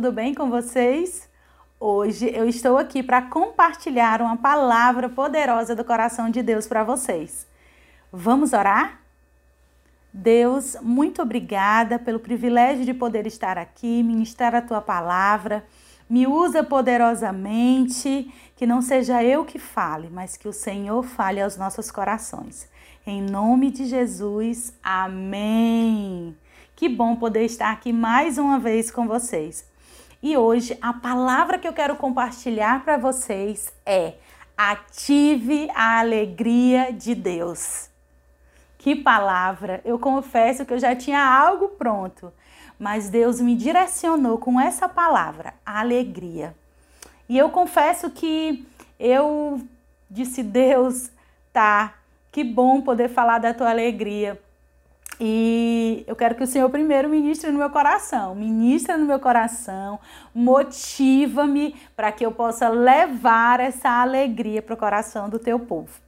tudo bem com vocês? Hoje eu estou aqui para compartilhar uma palavra poderosa do coração de Deus para vocês. Vamos orar? Deus, muito obrigada pelo privilégio de poder estar aqui, ministrar a tua palavra. Me usa poderosamente, que não seja eu que fale, mas que o Senhor fale aos nossos corações. Em nome de Jesus, amém. Que bom poder estar aqui mais uma vez com vocês. E hoje a palavra que eu quero compartilhar para vocês é: ative a alegria de Deus. Que palavra! Eu confesso que eu já tinha algo pronto, mas Deus me direcionou com essa palavra, alegria. E eu confesso que eu disse: Deus, tá, que bom poder falar da tua alegria e eu quero que o Senhor primeiro ministre no meu coração, ministra no meu coração, motiva-me para que eu possa levar essa alegria para o coração do teu povo.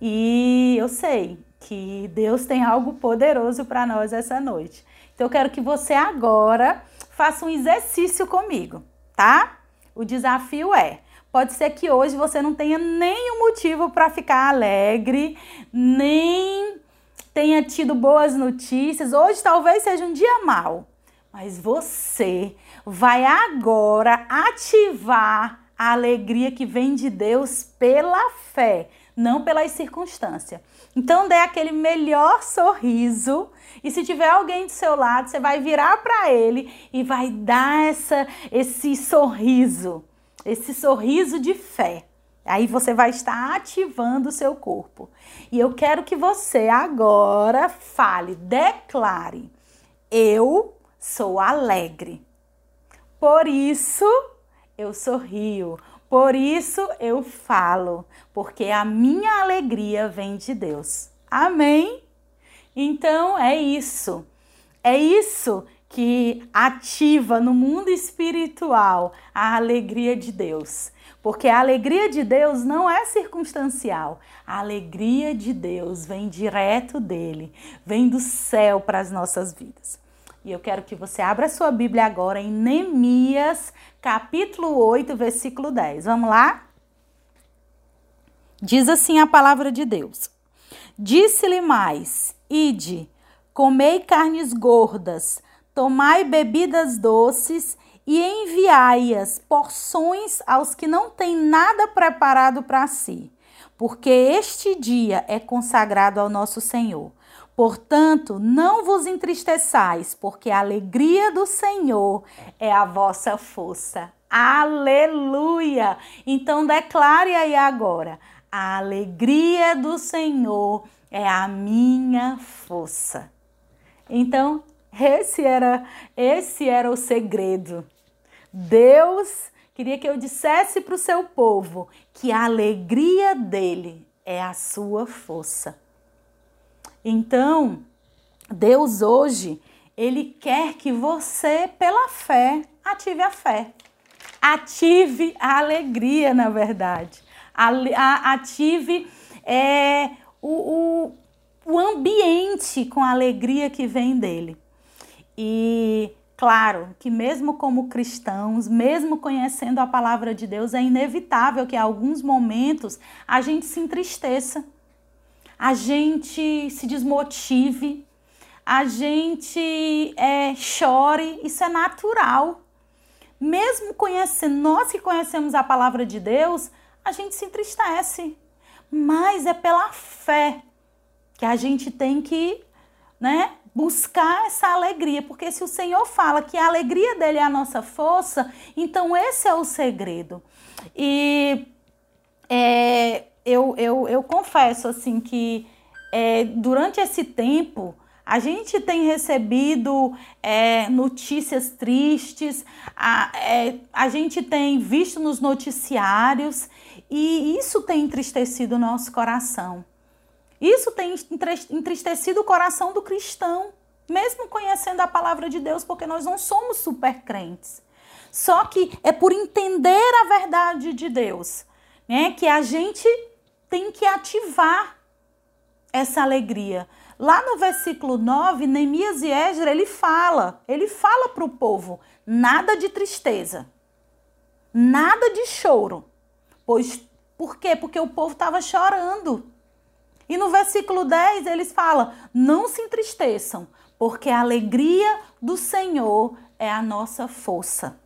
E eu sei que Deus tem algo poderoso para nós essa noite. Então eu quero que você agora faça um exercício comigo, tá? O desafio é Pode ser que hoje você não tenha nenhum motivo para ficar alegre, nem tenha tido boas notícias. Hoje talvez seja um dia mau, mas você vai agora ativar a alegria que vem de Deus pela fé, não pelas circunstâncias. Então dê aquele melhor sorriso e se tiver alguém do seu lado, você vai virar para ele e vai dar essa esse sorriso, esse sorriso de fé. Aí você vai estar ativando o seu corpo. E eu quero que você agora fale, declare: Eu sou alegre. Por isso eu sorrio. Por isso eu falo, porque a minha alegria vem de Deus. Amém? Então é isso. É isso que ativa no mundo espiritual a alegria de Deus. Porque a alegria de Deus não é circunstancial. A alegria de Deus vem direto dele, vem do céu para as nossas vidas. E eu quero que você abra sua Bíblia agora em Neemias, capítulo 8, versículo 10. Vamos lá? Diz assim a palavra de Deus: Disse-lhe mais: Ide, comei carnes gordas, tomai bebidas doces e enviai-as porções aos que não têm nada preparado para si, porque este dia é consagrado ao nosso Senhor. Portanto, não vos entristeçais, porque a alegria do Senhor é a vossa força. Aleluia! Então declare aí agora: a alegria do Senhor é a minha força. Então, esse era esse era o segredo Deus queria que eu dissesse para o seu povo que a alegria dele é a sua força. Então, Deus hoje, ele quer que você, pela fé, ative a fé. Ative a alegria, na verdade. Ative é, o, o, o ambiente com a alegria que vem dele. E Claro que, mesmo como cristãos, mesmo conhecendo a palavra de Deus, é inevitável que, em alguns momentos, a gente se entristeça, a gente se desmotive, a gente é, chore. Isso é natural. Mesmo conhecendo, nós que conhecemos a palavra de Deus, a gente se entristece. Mas é pela fé que a gente tem que né, buscar essa alegria, porque se o Senhor fala que a alegria dele é a nossa força, então esse é o segredo. E é, eu, eu, eu confesso assim que é, durante esse tempo a gente tem recebido é, notícias tristes, a, é, a gente tem visto nos noticiários e isso tem entristecido o nosso coração. Isso tem entristecido o coração do cristão, mesmo conhecendo a palavra de Deus, porque nós não somos super crentes. Só que é por entender a verdade de Deus, né, que a gente tem que ativar essa alegria. lá no versículo 9, Neemias e Esdra, ele fala, ele fala para o povo, nada de tristeza, nada de choro. Pois, por quê? Porque o povo estava chorando. E no versículo 10 eles falam: não se entristeçam, porque a alegria do Senhor é a nossa força.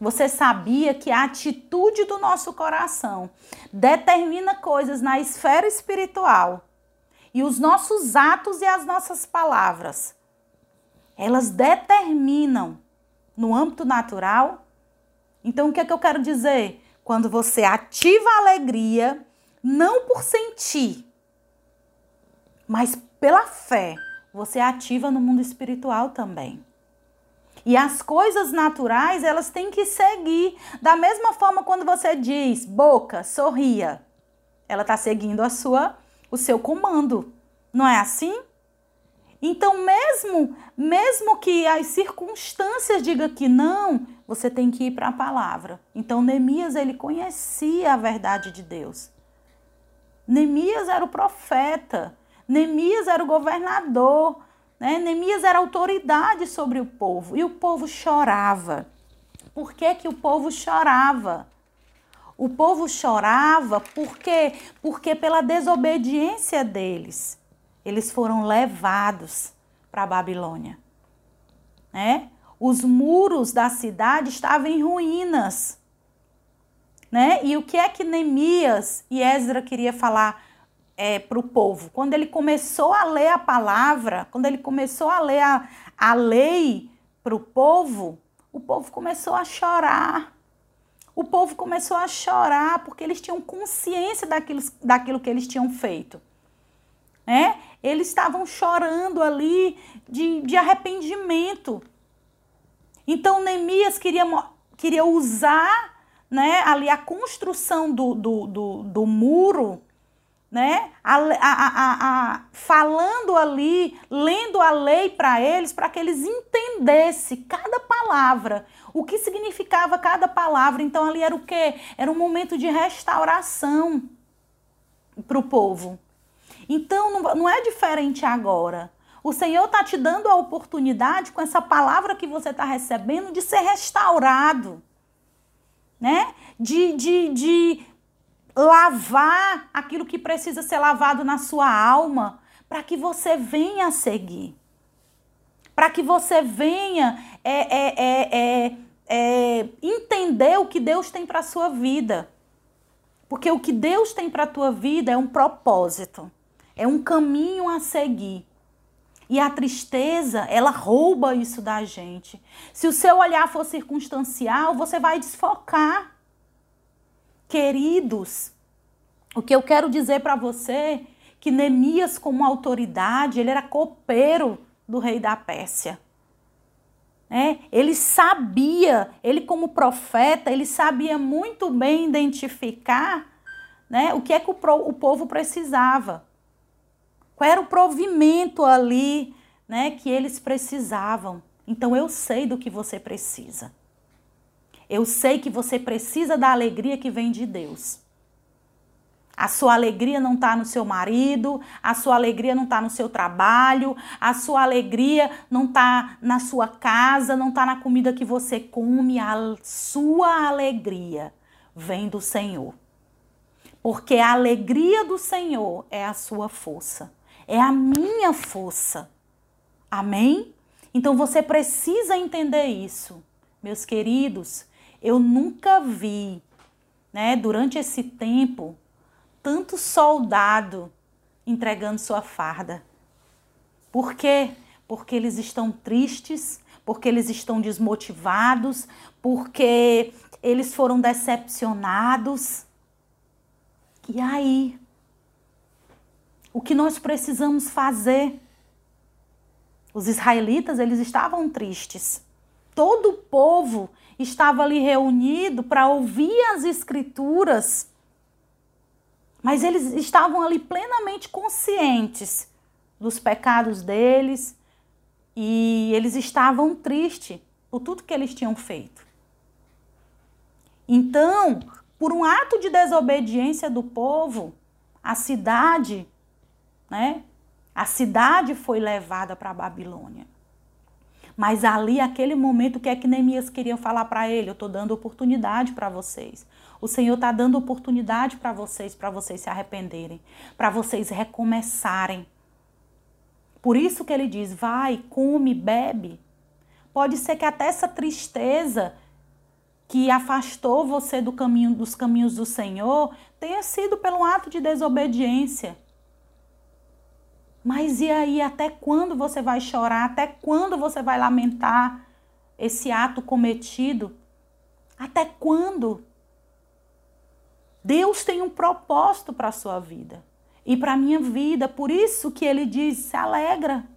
Você sabia que a atitude do nosso coração determina coisas na esfera espiritual e os nossos atos e as nossas palavras, elas determinam no âmbito natural? Então, o que é que eu quero dizer? Quando você ativa a alegria, não por sentir, mas pela fé, você ativa no mundo espiritual também. E as coisas naturais, elas têm que seguir. Da mesma forma quando você diz, boca, sorria, ela está seguindo a sua, o seu comando. Não é assim? Então, mesmo, mesmo que as circunstâncias digam que não, você tem que ir para a palavra. Então, Neemias, ele conhecia a verdade de Deus. Neemias era o profeta, Neemias era o governador, né? Neemias era autoridade sobre o povo e o povo chorava. Por que, que o povo chorava? O povo chorava porque, porque pela desobediência deles, eles foram levados para a Babilônia. Né? Os muros da cidade estavam em ruínas. Né? E o que é que Neemias e Esdra queria falar é, para o povo? Quando ele começou a ler a palavra, quando ele começou a ler a, a lei para o povo, o povo começou a chorar. O povo começou a chorar porque eles tinham consciência daquilo, daquilo que eles tinham feito. Né? Eles estavam chorando ali de, de arrependimento. Então Neemias queria, queria usar né, ali a construção do, do, do, do muro, né, a, a, a, falando ali, lendo a lei para eles, para que eles entendessem cada palavra, o que significava cada palavra. Então ali era o quê? Era um momento de restauração para o povo. Então não, não é diferente agora. O Senhor está te dando a oportunidade, com essa palavra que você está recebendo, de ser restaurado né? De, de, de lavar aquilo que precisa ser lavado na sua alma, para que você venha seguir. Para que você venha é, é, é, é, é entender o que Deus tem para a sua vida. Porque o que Deus tem para a tua vida é um propósito, é um caminho a seguir. E a tristeza, ela rouba isso da gente. Se o seu olhar for circunstancial, você vai desfocar. Queridos, o que eu quero dizer para você que Neemias, como autoridade, ele era copeiro do rei da Pérsia. É, ele sabia, ele como profeta, ele sabia muito bem identificar né, o que é que o, o povo precisava. Qual era o provimento ali, né, que eles precisavam? Então eu sei do que você precisa. Eu sei que você precisa da alegria que vem de Deus. A sua alegria não está no seu marido, a sua alegria não está no seu trabalho, a sua alegria não está na sua casa, não está na comida que você come. A sua alegria vem do Senhor. Porque a alegria do Senhor é a sua força é a minha força. Amém? Então você precisa entender isso. Meus queridos, eu nunca vi, né, durante esse tempo, tanto soldado entregando sua farda. Por quê? Porque eles estão tristes, porque eles estão desmotivados, porque eles foram decepcionados. E aí? o que nós precisamos fazer. Os israelitas, eles estavam tristes. Todo o povo estava ali reunido para ouvir as escrituras. Mas eles estavam ali plenamente conscientes dos pecados deles e eles estavam tristes por tudo que eles tinham feito. Então, por um ato de desobediência do povo, a cidade né? A cidade foi levada para a Babilônia. Mas ali, aquele momento, o que é que Neemias queria falar para ele? Eu estou dando oportunidade para vocês. O Senhor está dando oportunidade para vocês, para vocês se arrependerem, para vocês recomeçarem. Por isso que ele diz: vai, come, bebe. Pode ser que até essa tristeza que afastou você do caminho dos caminhos do Senhor tenha sido pelo ato de desobediência. Mas e aí, até quando você vai chorar? Até quando você vai lamentar esse ato cometido? Até quando? Deus tem um propósito para a sua vida e para a minha vida. Por isso que ele diz: se alegra.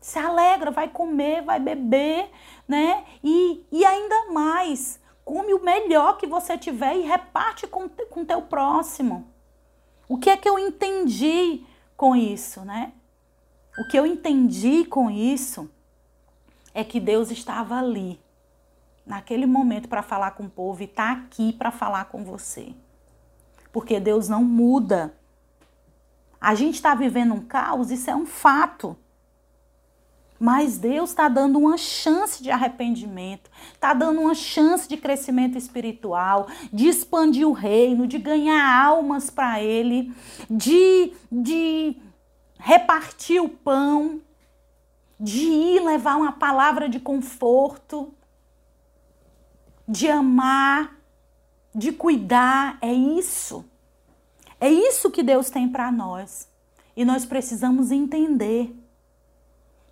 Se alegra, vai comer, vai beber, né? E, e ainda mais, come o melhor que você tiver e reparte com o teu próximo. O que é que eu entendi com isso, né? O que eu entendi com isso é que Deus estava ali, naquele momento, para falar com o povo e está aqui para falar com você. Porque Deus não muda. A gente está vivendo um caos, isso é um fato. Mas Deus está dando uma chance de arrependimento, está dando uma chance de crescimento espiritual, de expandir o reino, de ganhar almas para Ele, de, de repartir o pão, de ir levar uma palavra de conforto, de amar, de cuidar. É isso. É isso que Deus tem para nós. E nós precisamos entender.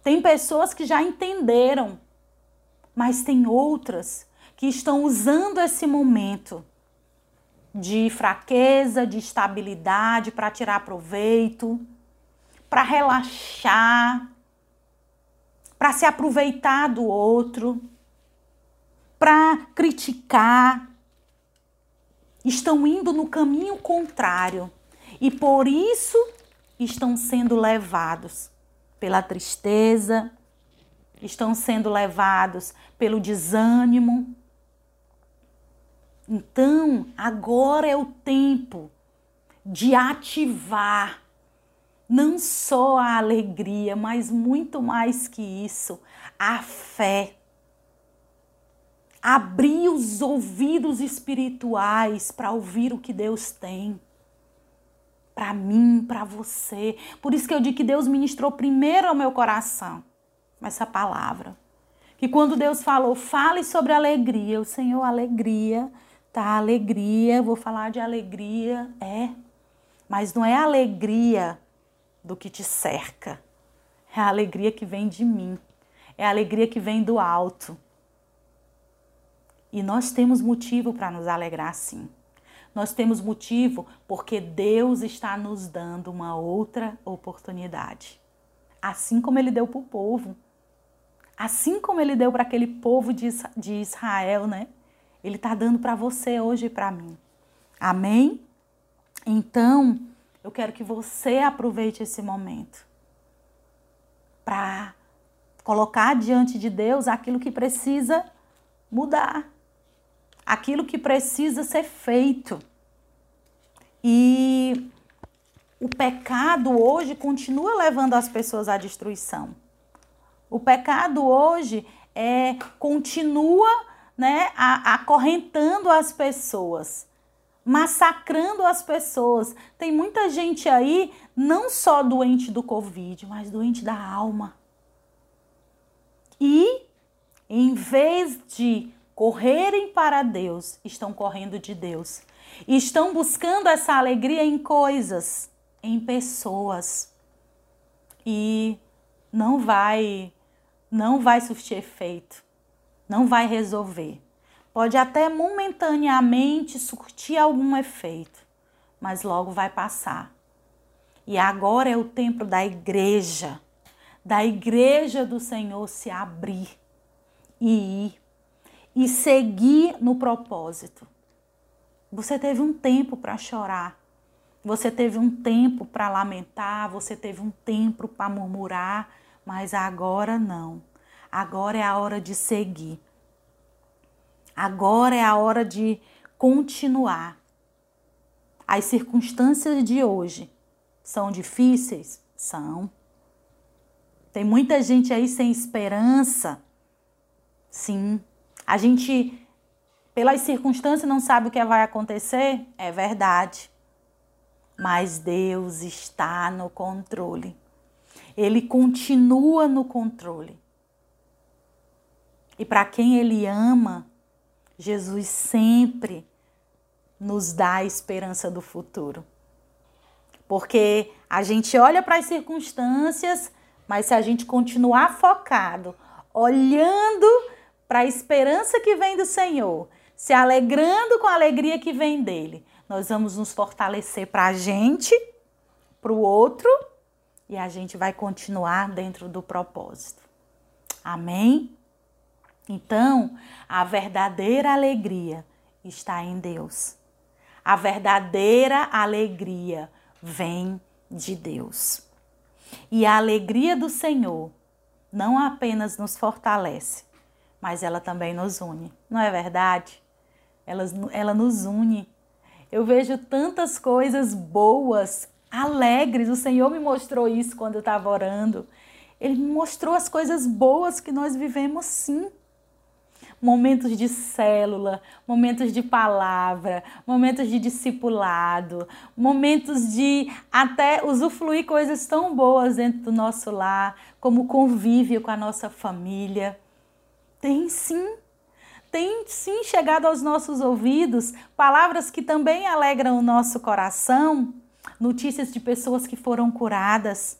Tem pessoas que já entenderam, mas tem outras que estão usando esse momento de fraqueza, de estabilidade para tirar proveito, para relaxar, para se aproveitar do outro, para criticar, estão indo no caminho contrário e por isso estão sendo levados pela tristeza, estão sendo levados pelo desânimo. Então, agora é o tempo de ativar não só a alegria, mas muito mais que isso, a fé abrir os ouvidos espirituais para ouvir o que Deus tem para mim, para você. Por isso que eu digo que Deus ministrou primeiro ao meu coração essa palavra. Que quando Deus falou, fale sobre alegria, o Senhor, alegria, tá? Alegria, vou falar de alegria, é. Mas não é alegria do que te cerca, é a alegria que vem de mim, é a alegria que vem do alto. E nós temos motivo para nos alegrar sim. Nós temos motivo porque Deus está nos dando uma outra oportunidade. Assim como ele deu para o povo. Assim como ele deu para aquele povo de Israel, né? Ele está dando para você hoje e para mim. Amém? Então, eu quero que você aproveite esse momento para colocar diante de Deus aquilo que precisa mudar aquilo que precisa ser feito. E o pecado hoje continua levando as pessoas à destruição. O pecado hoje é, continua né, acorrentando as pessoas, massacrando as pessoas. Tem muita gente aí, não só doente do Covid, mas doente da alma. E, em vez de correrem para Deus, estão correndo de Deus. E estão buscando essa alegria em coisas, em pessoas. E não vai não vai surtir efeito. Não vai resolver. Pode até momentaneamente surtir algum efeito, mas logo vai passar. E agora é o tempo da igreja, da igreja do Senhor se abrir e ir e seguir no propósito. Você teve um tempo para chorar, você teve um tempo para lamentar, você teve um tempo para murmurar, mas agora não. Agora é a hora de seguir. Agora é a hora de continuar. As circunstâncias de hoje são difíceis? São. Tem muita gente aí sem esperança. Sim. A gente, pelas circunstâncias, não sabe o que vai acontecer? É verdade. Mas Deus está no controle. Ele continua no controle. E para quem Ele ama, Jesus sempre nos dá a esperança do futuro. Porque a gente olha para as circunstâncias, mas se a gente continuar focado, olhando para a esperança que vem do Senhor, se alegrando com a alegria que vem dele, nós vamos nos fortalecer para a gente, para o outro, e a gente vai continuar dentro do propósito. Amém? Então, a verdadeira alegria está em Deus. A verdadeira alegria vem de Deus. E a alegria do Senhor não apenas nos fortalece, mas ela também nos une. Não é verdade? Ela, ela nos une. Eu vejo tantas coisas boas, alegres. O Senhor me mostrou isso quando eu estava orando. Ele me mostrou as coisas boas que nós vivemos sim momentos de célula, momentos de palavra, momentos de discipulado, momentos de até usufruir coisas tão boas dentro do nosso lar, como convívio com a nossa família. Tem sim, tem sim chegado aos nossos ouvidos palavras que também alegram o nosso coração, notícias de pessoas que foram curadas.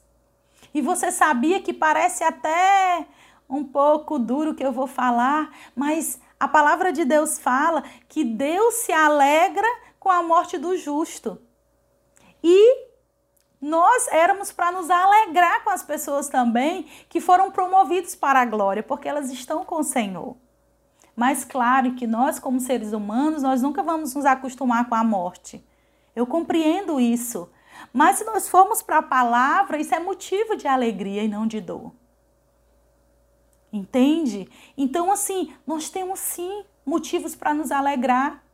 E você sabia que parece até um pouco duro que eu vou falar, mas a palavra de Deus fala que Deus se alegra com a morte do justo. E nós éramos para nos alegrar com as pessoas também que foram promovidos para a glória, porque elas estão com o Senhor. Mas claro que nós, como seres humanos, nós nunca vamos nos acostumar com a morte. Eu compreendo isso. Mas se nós formos para a palavra, isso é motivo de alegria e não de dor. Entende? Então, assim, nós temos sim motivos para nos alegrar.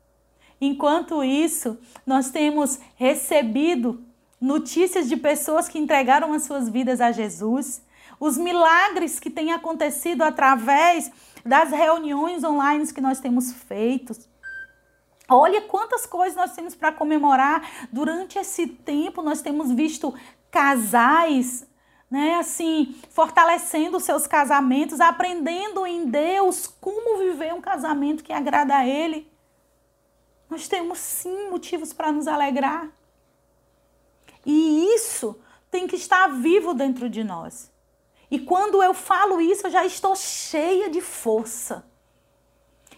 Enquanto isso, nós temos recebido notícias de pessoas que entregaram as suas vidas a Jesus, os milagres que têm acontecido através das reuniões online que nós temos feito. Olha quantas coisas nós temos para comemorar. Durante esse tempo, nós temos visto casais né, assim, fortalecendo seus casamentos, aprendendo em Deus como viver um casamento que agrada a Ele. Nós temos sim motivos para nos alegrar. E isso tem que estar vivo dentro de nós. E quando eu falo isso, eu já estou cheia de força.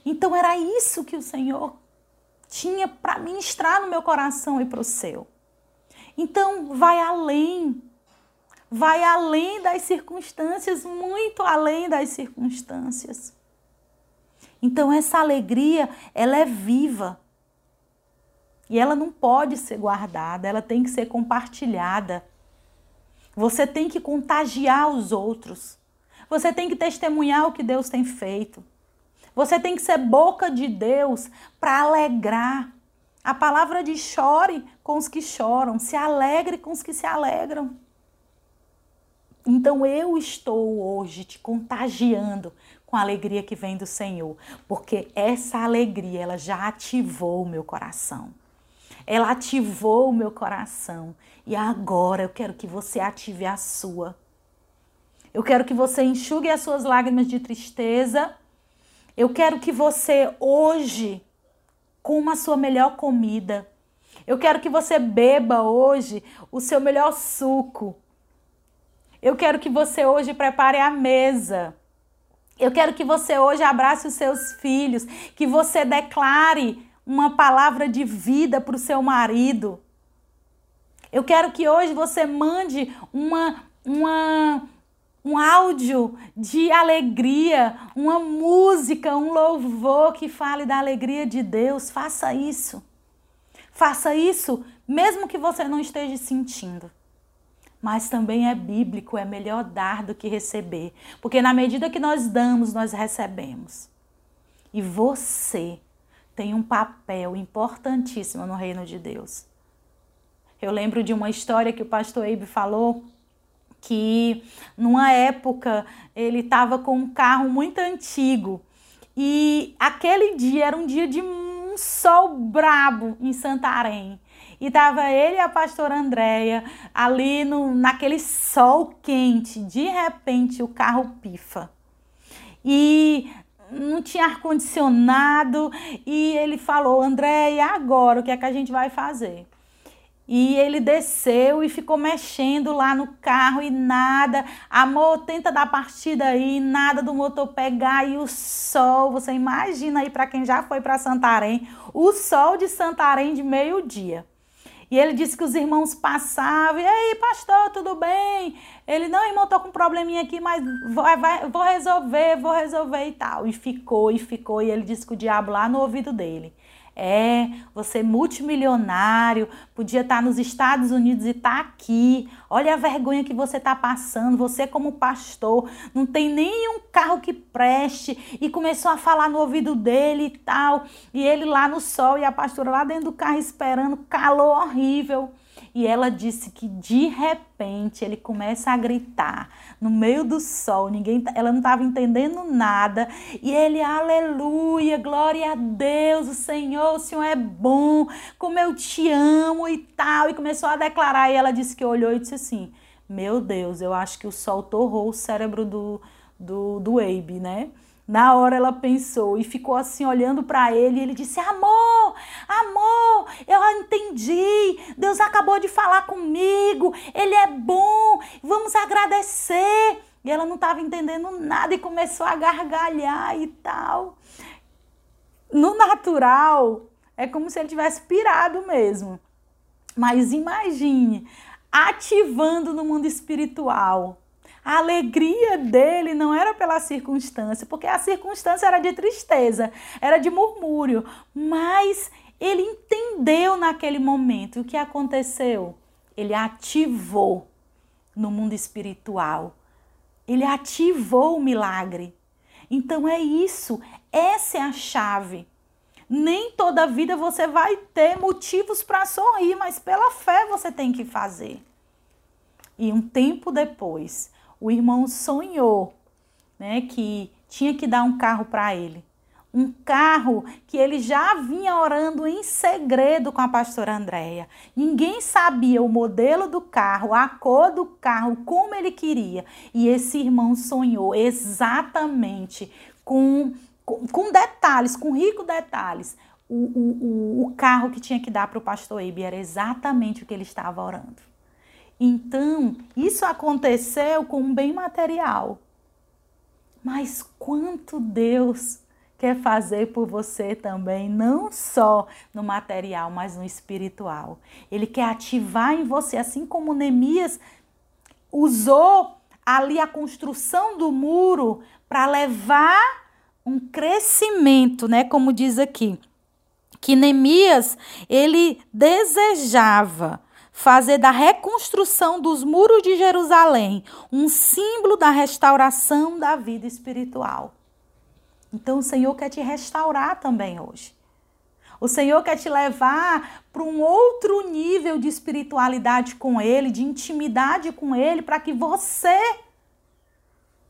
Então era isso que o Senhor tinha para ministrar no meu coração e para o seu. Então vai além vai além das circunstâncias, muito além das circunstâncias. Então essa alegria, ela é viva. E ela não pode ser guardada, ela tem que ser compartilhada. Você tem que contagiar os outros. Você tem que testemunhar o que Deus tem feito. Você tem que ser boca de Deus para alegrar. A palavra diz: chore com os que choram, se alegre com os que se alegram. Então eu estou hoje te contagiando com a alegria que vem do Senhor, porque essa alegria ela já ativou o meu coração. Ela ativou o meu coração e agora eu quero que você ative a sua. Eu quero que você enxugue as suas lágrimas de tristeza. Eu quero que você hoje coma a sua melhor comida. Eu quero que você beba hoje o seu melhor suco. Eu quero que você hoje prepare a mesa. Eu quero que você hoje abrace os seus filhos, que você declare uma palavra de vida para o seu marido. Eu quero que hoje você mande uma, uma, um áudio de alegria, uma música, um louvor que fale da alegria de Deus. Faça isso. Faça isso, mesmo que você não esteja sentindo mas também é bíblico, é melhor dar do que receber, porque na medida que nós damos, nós recebemos. E você tem um papel importantíssimo no reino de Deus. Eu lembro de uma história que o pastor Eibe falou que numa época ele estava com um carro muito antigo e aquele dia era um dia de um sol brabo em Santarém. E tava ele e a pastora Andréia ali no, naquele sol quente. De repente o carro pifa. E não tinha ar-condicionado. E ele falou: André, e agora? O que é que a gente vai fazer? E ele desceu e ficou mexendo lá no carro e nada. Amor, tenta dar partida aí, nada do motor pegar e o sol, você imagina aí para quem já foi para Santarém, o sol de Santarém de meio-dia. E ele disse que os irmãos passavam, e aí, pastor, tudo bem? Ele, não, irmão, tô com um probleminha aqui, mas vai, vai, vou resolver, vou resolver e tal. E ficou, e ficou, e ele disse que o diabo lá no ouvido dele. É, você é multimilionário, podia estar nos Estados Unidos e estar tá aqui. Olha a vergonha que você está passando. Você, como pastor, não tem nenhum carro que preste. E começou a falar no ouvido dele e tal. E ele lá no sol e a pastora lá dentro do carro esperando, calor horrível. E ela disse que de repente ele começa a gritar no meio do sol, ninguém, ela não estava entendendo nada. E ele, aleluia, glória a Deus, o Senhor, o Senhor é bom, como eu te amo e tal. E começou a declarar. E ela disse que olhou e disse assim: Meu Deus, eu acho que o sol torrou o cérebro do, do, do Abe, né? Na hora ela pensou e ficou assim olhando para ele e ele disse: Amor, amor, eu entendi. Deus acabou de falar comigo. Ele é bom. Vamos agradecer. E ela não estava entendendo nada e começou a gargalhar e tal. No natural, é como se ele tivesse pirado mesmo. Mas imagine ativando no mundo espiritual a alegria dele não era pela circunstância, porque a circunstância era de tristeza, era de murmúrio, mas ele entendeu naquele momento o que aconteceu. Ele ativou no mundo espiritual. Ele ativou o milagre. Então é isso, essa é a chave. Nem toda vida você vai ter motivos para sorrir, mas pela fé você tem que fazer. E um tempo depois, o irmão sonhou, né, que tinha que dar um carro para ele. Um carro que ele já vinha orando em segredo com a pastora Andréia. Ninguém sabia o modelo do carro, a cor do carro, como ele queria. E esse irmão sonhou exatamente com, com, com detalhes, com ricos detalhes. O, o, o, o carro que tinha que dar para o pastor Ibe era exatamente o que ele estava orando. Então, isso aconteceu com um bem material. Mas quanto Deus quer fazer por você também, não só no material, mas no espiritual. Ele quer ativar em você, assim como Neemias usou ali a construção do muro para levar um crescimento, né, como diz aqui, que Neemias ele desejava fazer da reconstrução dos muros de Jerusalém um símbolo da restauração da vida espiritual. Então o Senhor quer te restaurar também hoje. O Senhor quer te levar para um outro nível de espiritualidade com Ele, de intimidade com Ele, para que você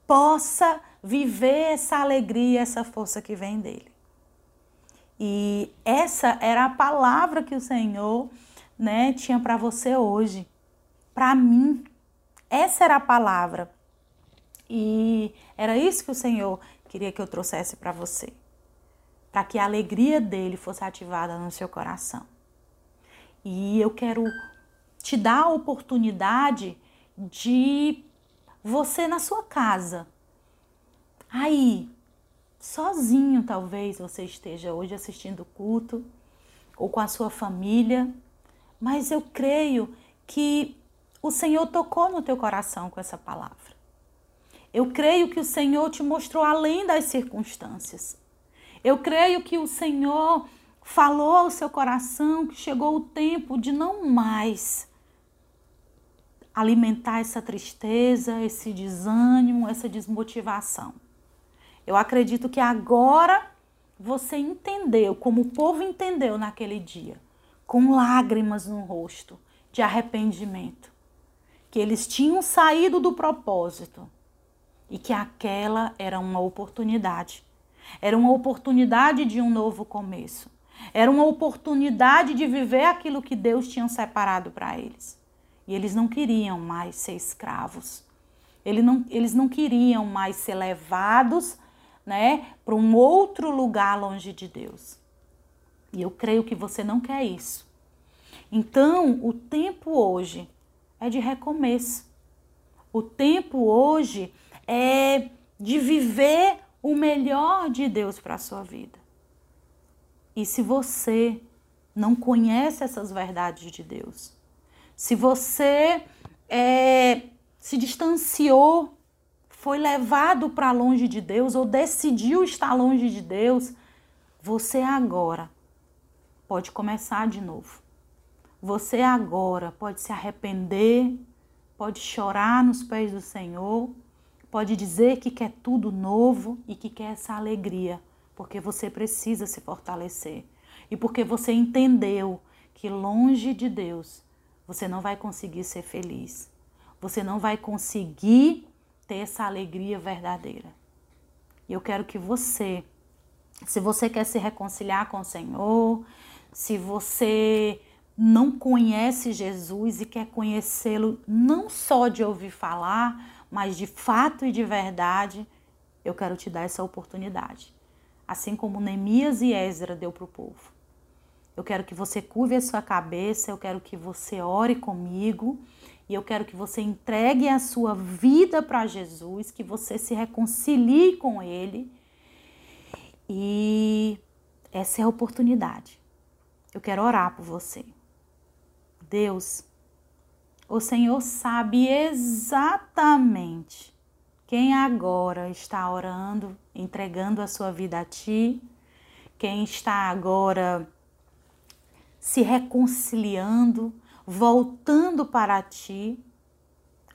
possa viver essa alegria, essa força que vem dele. E essa era a palavra que o Senhor né, tinha para você hoje, para mim. Essa era a palavra. E era isso que o Senhor queria que eu trouxesse para você. Para que a alegria dele fosse ativada no seu coração. E eu quero te dar a oportunidade de você na sua casa. Aí, sozinho talvez você esteja hoje assistindo o culto ou com a sua família, mas eu creio que o Senhor tocou no teu coração com essa palavra. Eu creio que o Senhor te mostrou além das circunstâncias. Eu creio que o Senhor falou ao seu coração que chegou o tempo de não mais alimentar essa tristeza, esse desânimo, essa desmotivação. Eu acredito que agora você entendeu, como o povo entendeu naquele dia, com lágrimas no rosto de arrependimento, que eles tinham saído do propósito e que aquela era uma oportunidade. Era uma oportunidade de um novo começo. Era uma oportunidade de viver aquilo que Deus tinha separado para eles. E eles não queriam mais ser escravos. Eles não, eles não queriam mais ser levados né, para um outro lugar longe de Deus. E eu creio que você não quer isso. Então, o tempo hoje é de recomeço. O tempo hoje é de viver o melhor de Deus para a sua vida. E se você não conhece essas verdades de Deus, se você é, se distanciou, foi levado para longe de Deus ou decidiu estar longe de Deus, você agora pode começar de novo. Você agora pode se arrepender, pode chorar nos pés do Senhor, pode dizer que quer tudo novo e que quer essa alegria, porque você precisa se fortalecer e porque você entendeu que longe de Deus você não vai conseguir ser feliz. Você não vai conseguir ter essa alegria verdadeira. E eu quero que você, se você quer se reconciliar com o Senhor, se você não conhece Jesus e quer conhecê-lo não só de ouvir falar, mas de fato e de verdade, eu quero te dar essa oportunidade. Assim como Neemias e Ezra deu para o povo. Eu quero que você curve a sua cabeça, eu quero que você ore comigo e eu quero que você entregue a sua vida para Jesus, que você se reconcilie com Ele. E essa é a oportunidade. Eu quero orar por você. Deus, o Senhor sabe exatamente quem agora está orando, entregando a sua vida a Ti, quem está agora se reconciliando, voltando para ti.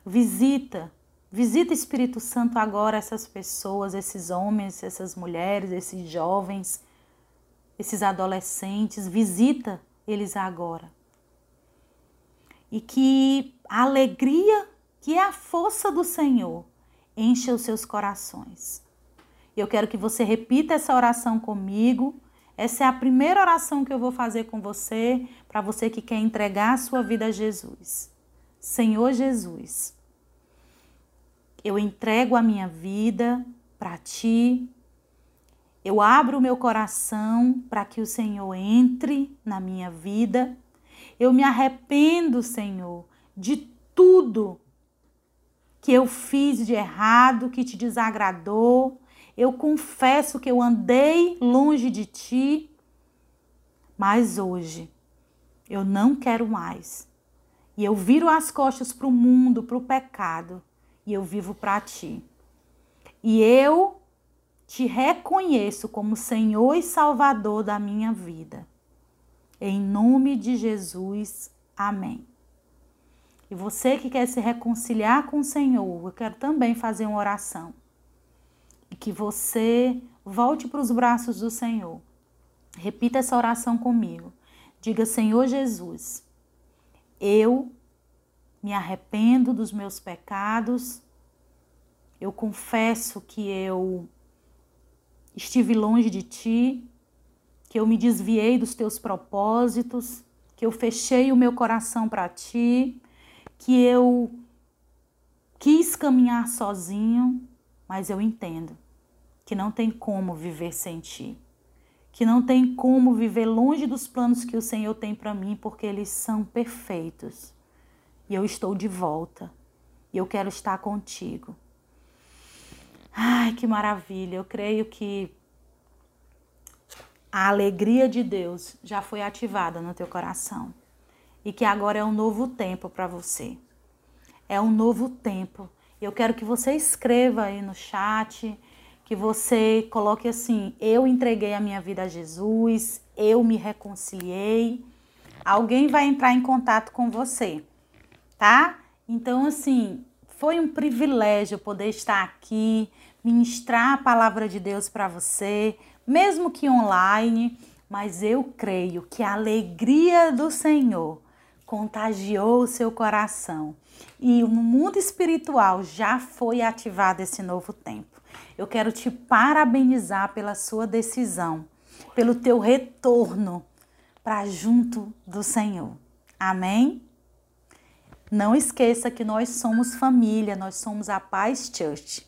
Visita, visita Espírito Santo agora essas pessoas, esses homens, essas mulheres, esses jovens, esses adolescentes, visita eles agora. E que a alegria, que é a força do Senhor, encha os seus corações. Eu quero que você repita essa oração comigo essa é a primeira oração que eu vou fazer com você, para você que quer entregar a sua vida a Jesus. Senhor Jesus, eu entrego a minha vida para ti. Eu abro o meu coração para que o Senhor entre na minha vida. Eu me arrependo, Senhor, de tudo que eu fiz de errado, que te desagradou, eu confesso que eu andei longe de ti, mas hoje eu não quero mais. E eu viro as costas para o mundo, para o pecado, e eu vivo para ti. E eu te reconheço como Senhor e Salvador da minha vida. Em nome de Jesus, amém. E você que quer se reconciliar com o Senhor, eu quero também fazer uma oração e que você volte para os braços do Senhor. Repita essa oração comigo. Diga: Senhor Jesus, eu me arrependo dos meus pecados. Eu confesso que eu estive longe de ti, que eu me desviei dos teus propósitos, que eu fechei o meu coração para ti, que eu quis caminhar sozinho, mas eu entendo que não tem como viver sem ti, que não tem como viver longe dos planos que o Senhor tem para mim, porque eles são perfeitos. E eu estou de volta. E eu quero estar contigo. Ai, que maravilha! Eu creio que a alegria de Deus já foi ativada no teu coração e que agora é um novo tempo para você. É um novo tempo eu quero que você escreva aí no chat, que você coloque assim: eu entreguei a minha vida a Jesus, eu me reconciliei. Alguém vai entrar em contato com você, tá? Então, assim, foi um privilégio poder estar aqui, ministrar a palavra de Deus para você, mesmo que online, mas eu creio que a alegria do Senhor contagiou o seu coração e no mundo espiritual já foi ativado esse novo tempo. Eu quero te parabenizar pela sua decisão, pelo teu retorno para junto do Senhor. Amém? Não esqueça que nós somos família, nós somos a Paz Church.